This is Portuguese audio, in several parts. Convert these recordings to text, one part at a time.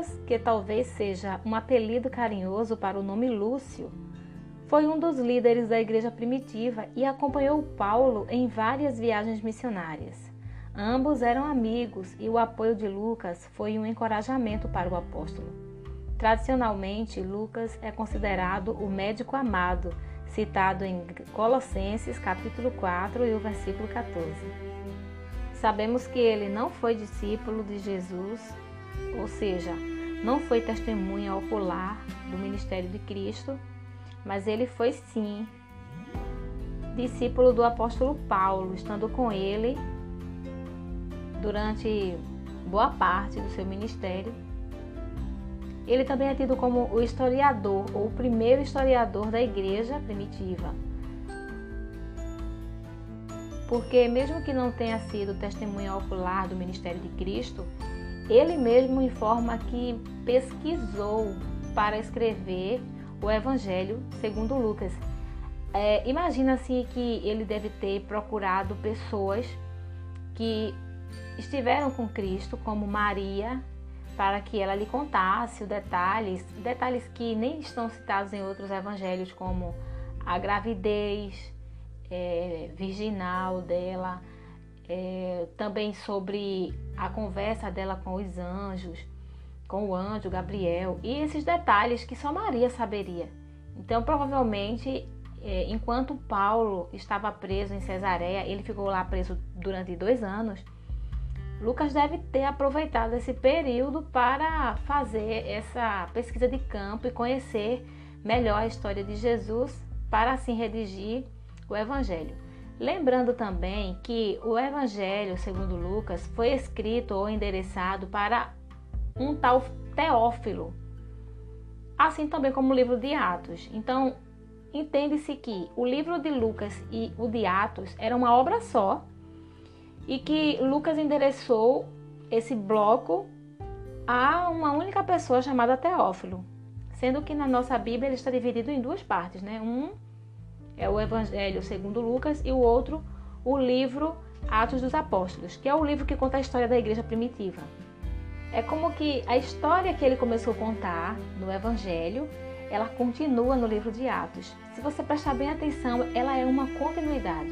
Lucas, que talvez seja um apelido carinhoso para o nome Lúcio, foi um dos líderes da igreja primitiva e acompanhou Paulo em várias viagens missionárias. Ambos eram amigos e o apoio de Lucas foi um encorajamento para o apóstolo. Tradicionalmente, Lucas é considerado o médico amado, citado em Colossenses capítulo 4 e o versículo 14. Sabemos que ele não foi discípulo de Jesus, ou seja, não foi testemunha ocular do ministério de Cristo, mas ele foi sim discípulo do apóstolo Paulo, estando com ele durante boa parte do seu ministério. Ele também é tido como o historiador, ou o primeiro historiador da igreja primitiva. Porque, mesmo que não tenha sido testemunha ocular do ministério de Cristo, ele mesmo informa que pesquisou para escrever o Evangelho segundo Lucas. É, Imagina-se que ele deve ter procurado pessoas que estiveram com Cristo, como Maria, para que ela lhe contasse os detalhes, detalhes que nem estão citados em outros evangelhos, como a gravidez é, virginal dela, é, também sobre a conversa dela com os anjos, com o anjo Gabriel, e esses detalhes que só Maria saberia. Então, provavelmente, é, enquanto Paulo estava preso em Cesareia, ele ficou lá preso durante dois anos Lucas deve ter aproveitado esse período para fazer essa pesquisa de campo e conhecer melhor a história de Jesus, para assim redigir o Evangelho. Lembrando também que o Evangelho, segundo Lucas, foi escrito ou endereçado para um tal Teófilo, assim também como o livro de Atos. Então, entende-se que o livro de Lucas e o de Atos era uma obra só e que Lucas endereçou esse bloco a uma única pessoa chamada Teófilo, sendo que na nossa Bíblia ele está dividido em duas partes, né? Um é o Evangelho segundo Lucas e o outro o livro Atos dos Apóstolos, que é o livro que conta a história da igreja primitiva. É como que a história que ele começou a contar no Evangelho, ela continua no livro de Atos. Se você prestar bem atenção, ela é uma continuidade.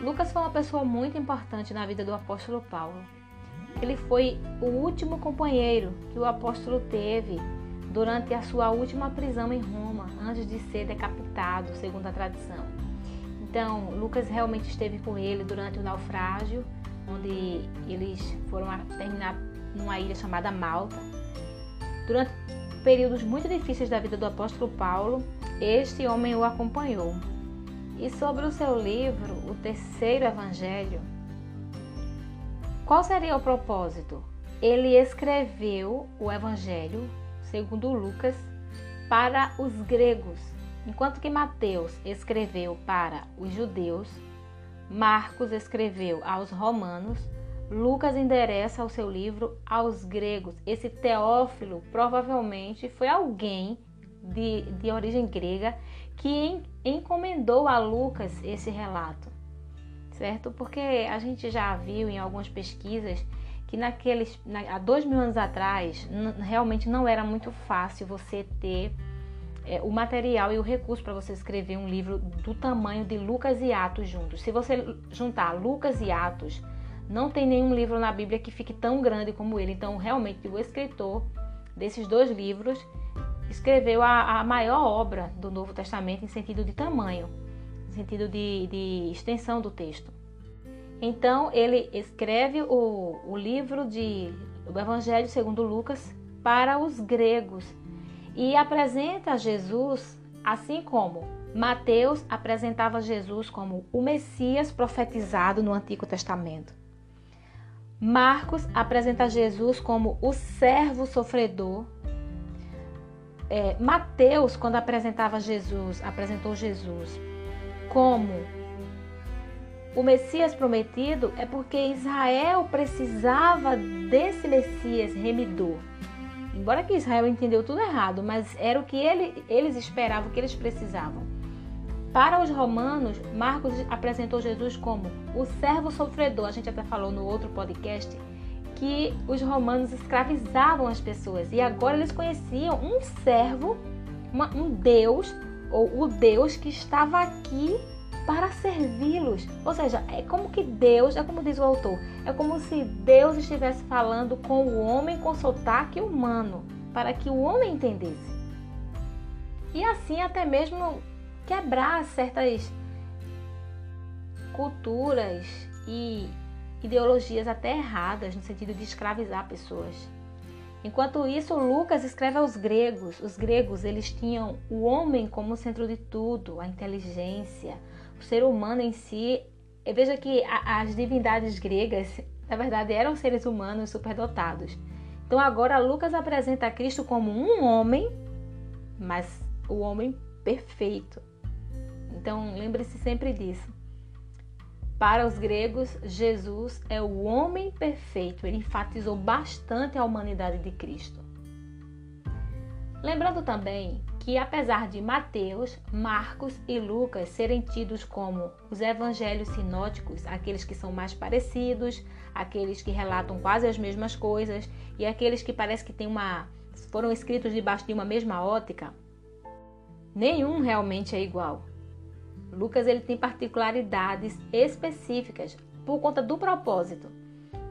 Lucas foi uma pessoa muito importante na vida do apóstolo Paulo. Ele foi o último companheiro que o apóstolo teve durante a sua última prisão em Roma, antes de ser decapitado, segundo a tradição. Então, Lucas realmente esteve com ele durante o naufrágio, onde eles foram terminar numa ilha chamada Malta. Durante períodos muito difíceis da vida do apóstolo Paulo, este homem o acompanhou. E sobre o seu livro, o terceiro evangelho, qual seria o propósito? Ele escreveu o evangelho, segundo Lucas, para os gregos, enquanto que Mateus escreveu para os judeus, Marcos escreveu aos romanos, Lucas endereça o seu livro aos gregos. Esse Teófilo provavelmente foi alguém de, de origem grega que encomendou a Lucas esse relato, certo? Porque a gente já viu em algumas pesquisas que naqueles há dois mil anos atrás realmente não era muito fácil você ter é, o material e o recurso para você escrever um livro do tamanho de Lucas e Atos juntos. Se você juntar Lucas e Atos, não tem nenhum livro na Bíblia que fique tão grande como ele. Então, realmente, o escritor desses dois livros escreveu a, a maior obra do Novo Testamento em sentido de tamanho, em sentido de, de extensão do texto. Então, ele escreve o, o livro de o Evangelho segundo Lucas para os gregos e apresenta Jesus assim como Mateus apresentava Jesus como o Messias profetizado no Antigo Testamento. Marcos apresenta Jesus como o servo sofredor é, Mateus, quando apresentava Jesus, apresentou Jesus como o Messias prometido, é porque Israel precisava desse Messias remidor. Embora que Israel entendeu tudo errado, mas era o que ele, eles esperavam, o que eles precisavam. Para os romanos, Marcos apresentou Jesus como o servo sofredor. A gente até falou no outro podcast que os romanos escravizavam as pessoas e agora eles conheciam um servo, uma, um Deus ou o Deus que estava aqui para servi-los. Ou seja, é como que Deus, é como diz o autor, é como se Deus estivesse falando com o homem com sotaque humano, para que o homem entendesse. E assim até mesmo quebrar certas culturas e ideologias até erradas no sentido de escravizar pessoas. Enquanto isso, Lucas escreve aos gregos. Os gregos, eles tinham o homem como centro de tudo, a inteligência, ser humano em si. Veja que as divindades gregas, na verdade, eram seres humanos superdotados. Então agora Lucas apresenta Cristo como um homem, mas o homem perfeito. Então lembre-se sempre disso. Para os gregos, Jesus é o homem perfeito. Ele enfatizou bastante a humanidade de Cristo. Lembrando também que, apesar de Mateus, Marcos e Lucas serem tidos como os evangelhos sinóticos, aqueles que são mais parecidos, aqueles que relatam quase as mesmas coisas e aqueles que parece que têm uma foram escritos debaixo de uma mesma ótica, nenhum realmente é igual. Lucas ele tem particularidades específicas por conta do propósito.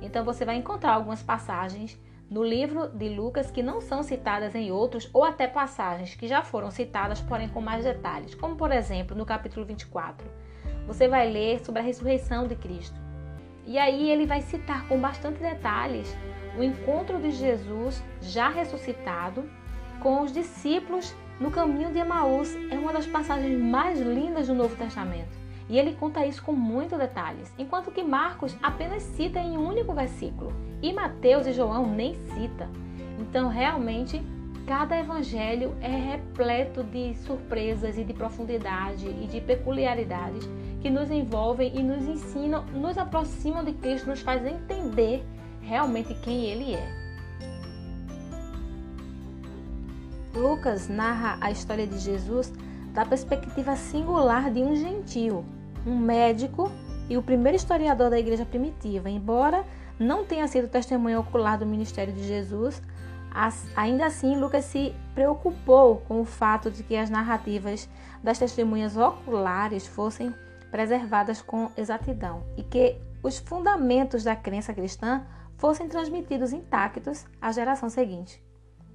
Então você vai encontrar algumas passagens no livro de Lucas que não são citadas em outros ou até passagens que já foram citadas, porém com mais detalhes, como por exemplo no capítulo 24. Você vai ler sobre a ressurreição de Cristo. E aí ele vai citar com bastante detalhes o encontro de Jesus já ressuscitado com os discípulos no caminho de Emaús é uma das passagens mais lindas do Novo Testamento. E ele conta isso com muitos detalhes, enquanto que Marcos apenas cita em um único versículo, e Mateus e João nem cita. Então, realmente, cada evangelho é repleto de surpresas e de profundidade e de peculiaridades que nos envolvem e nos ensinam, nos aproximam de Cristo, nos faz entender realmente quem ele é. Lucas narra a história de Jesus da perspectiva singular de um gentio, um médico e o primeiro historiador da igreja primitiva. Embora não tenha sido testemunha ocular do ministério de Jesus, ainda assim Lucas se preocupou com o fato de que as narrativas das testemunhas oculares fossem preservadas com exatidão e que os fundamentos da crença cristã fossem transmitidos intactos à geração seguinte.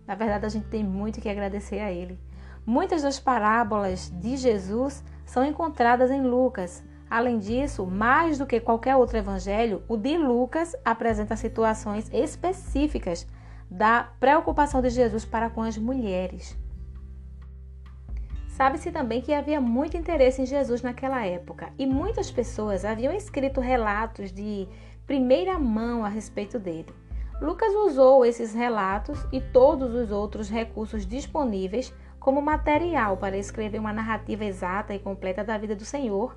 Na verdade, a gente tem muito que agradecer a ele. Muitas das parábolas de Jesus são encontradas em Lucas. Além disso, mais do que qualquer outro evangelho, o de Lucas apresenta situações específicas da preocupação de Jesus para com as mulheres. Sabe-se também que havia muito interesse em Jesus naquela época e muitas pessoas haviam escrito relatos de primeira mão a respeito dele. Lucas usou esses relatos e todos os outros recursos disponíveis como material para escrever uma narrativa exata e completa da vida do Senhor,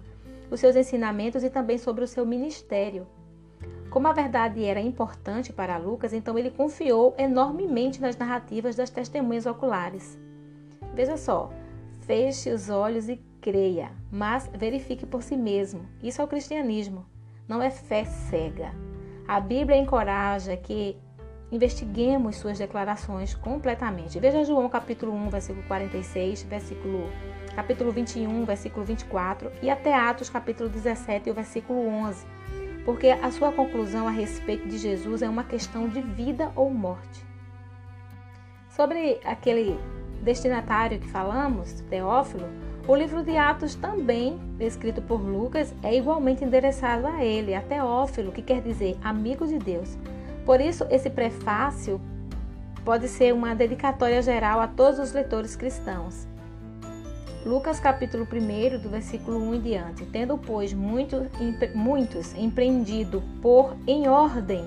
os seus ensinamentos e também sobre o seu ministério. Como a verdade era importante para Lucas, então ele confiou enormemente nas narrativas das testemunhas oculares. Veja só, feche os olhos e creia, mas verifique por si mesmo. Isso é o cristianismo, não é fé cega. A Bíblia encoraja que investiguemos suas declarações completamente. Veja João capítulo 1, versículo 46, versículo capítulo 21, versículo 24 e até Atos capítulo 17 e o versículo 11. Porque a sua conclusão a respeito de Jesus é uma questão de vida ou morte. Sobre aquele destinatário que falamos, Teófilo, o livro de Atos, também escrito por Lucas, é igualmente endereçado a ele, a Teófilo, que quer dizer amigo de Deus. Por isso, esse prefácio pode ser uma dedicatória geral a todos os leitores cristãos. Lucas capítulo 1, do versículo 1 em diante. Tendo, pois, muito, muitos empreendido por em ordem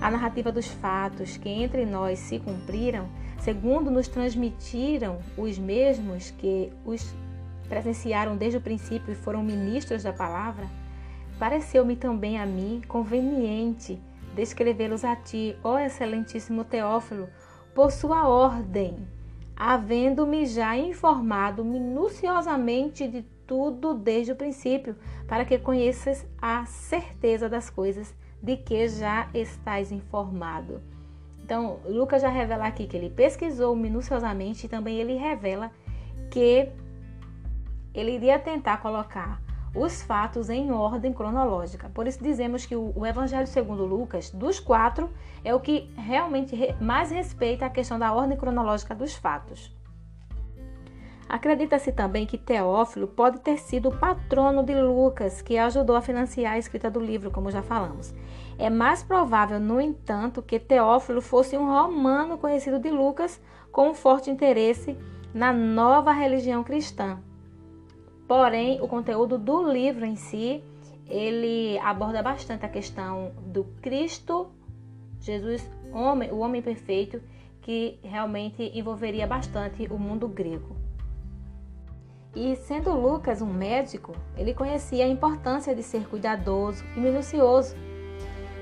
a narrativa dos fatos que entre nós se cumpriram, segundo nos transmitiram os mesmos que os presenciaram desde o princípio e foram ministros da palavra, pareceu-me também a mim conveniente descrevê-los a ti, ó excelentíssimo Teófilo, por sua ordem, havendo-me já informado minuciosamente de tudo desde o princípio, para que conheças a certeza das coisas de que já estás informado. Então, Lucas já revela aqui que ele pesquisou minuciosamente e também ele revela que ele iria tentar colocar os fatos em ordem cronológica. Por isso dizemos que o, Evangelho segundo Lucas, dos quatro, é o que realmente mais respeita a questão da ordem cronológica dos fatos. Acredita-se também que Teófilo pode ter sido o patrono de Lucas, que ajudou a financiar a escrita do livro, como já falamos. É mais provável, no entanto, que Teófilo fosse um romano conhecido de Lucas com um forte interesse na nova religião cristã. Porém, o conteúdo do livro em si, ele aborda bastante a questão do Cristo, Jesus, homem, o homem perfeito, que realmente envolveria bastante o mundo grego. E sendo Lucas um médico, ele conhecia a importância de ser cuidadoso e minucioso.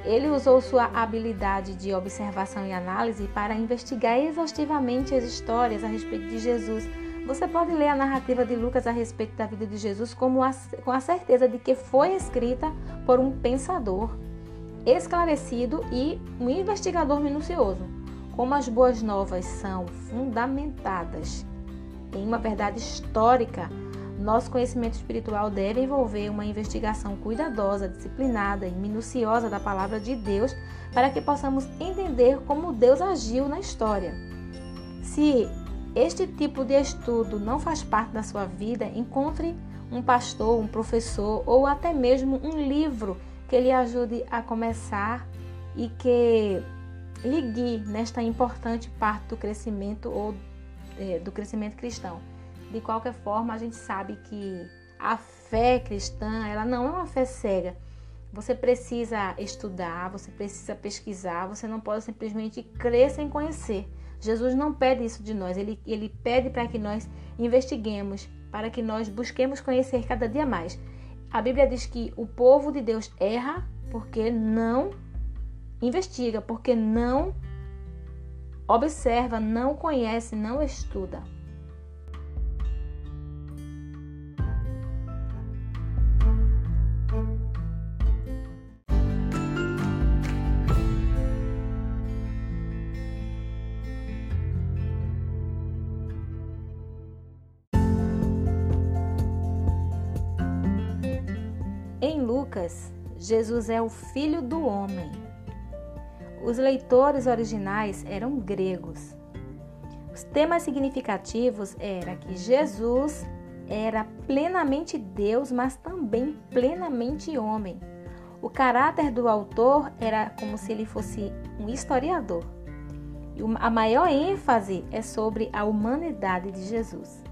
Ele usou sua habilidade de observação e análise para investigar exaustivamente as histórias a respeito de Jesus. Você pode ler a narrativa de Lucas a respeito da vida de Jesus como a, com a certeza de que foi escrita por um pensador esclarecido e um investigador minucioso. Como as boas novas são fundamentadas em uma verdade histórica, nosso conhecimento espiritual deve envolver uma investigação cuidadosa, disciplinada e minuciosa da palavra de Deus para que possamos entender como Deus agiu na história. Se este tipo de estudo não faz parte da sua vida, encontre um pastor, um professor ou até mesmo um livro que lhe ajude a começar e que lhe guie nesta importante parte do crescimento ou é, do crescimento cristão. De qualquer forma, a gente sabe que a fé cristã, ela não é uma fé cega. Você precisa estudar, você precisa pesquisar, você não pode simplesmente crer sem conhecer. Jesus não pede isso de nós, ele, ele pede para que nós investiguemos, para que nós busquemos conhecer cada dia mais. A Bíblia diz que o povo de Deus erra porque não investiga, porque não observa, não conhece, não estuda. Lucas, Jesus é o Filho do Homem os leitores originais eram gregos. Os temas significativos era que Jesus era plenamente Deus, mas também plenamente homem. O caráter do autor era como se ele fosse um historiador. E a maior ênfase é sobre a humanidade de Jesus.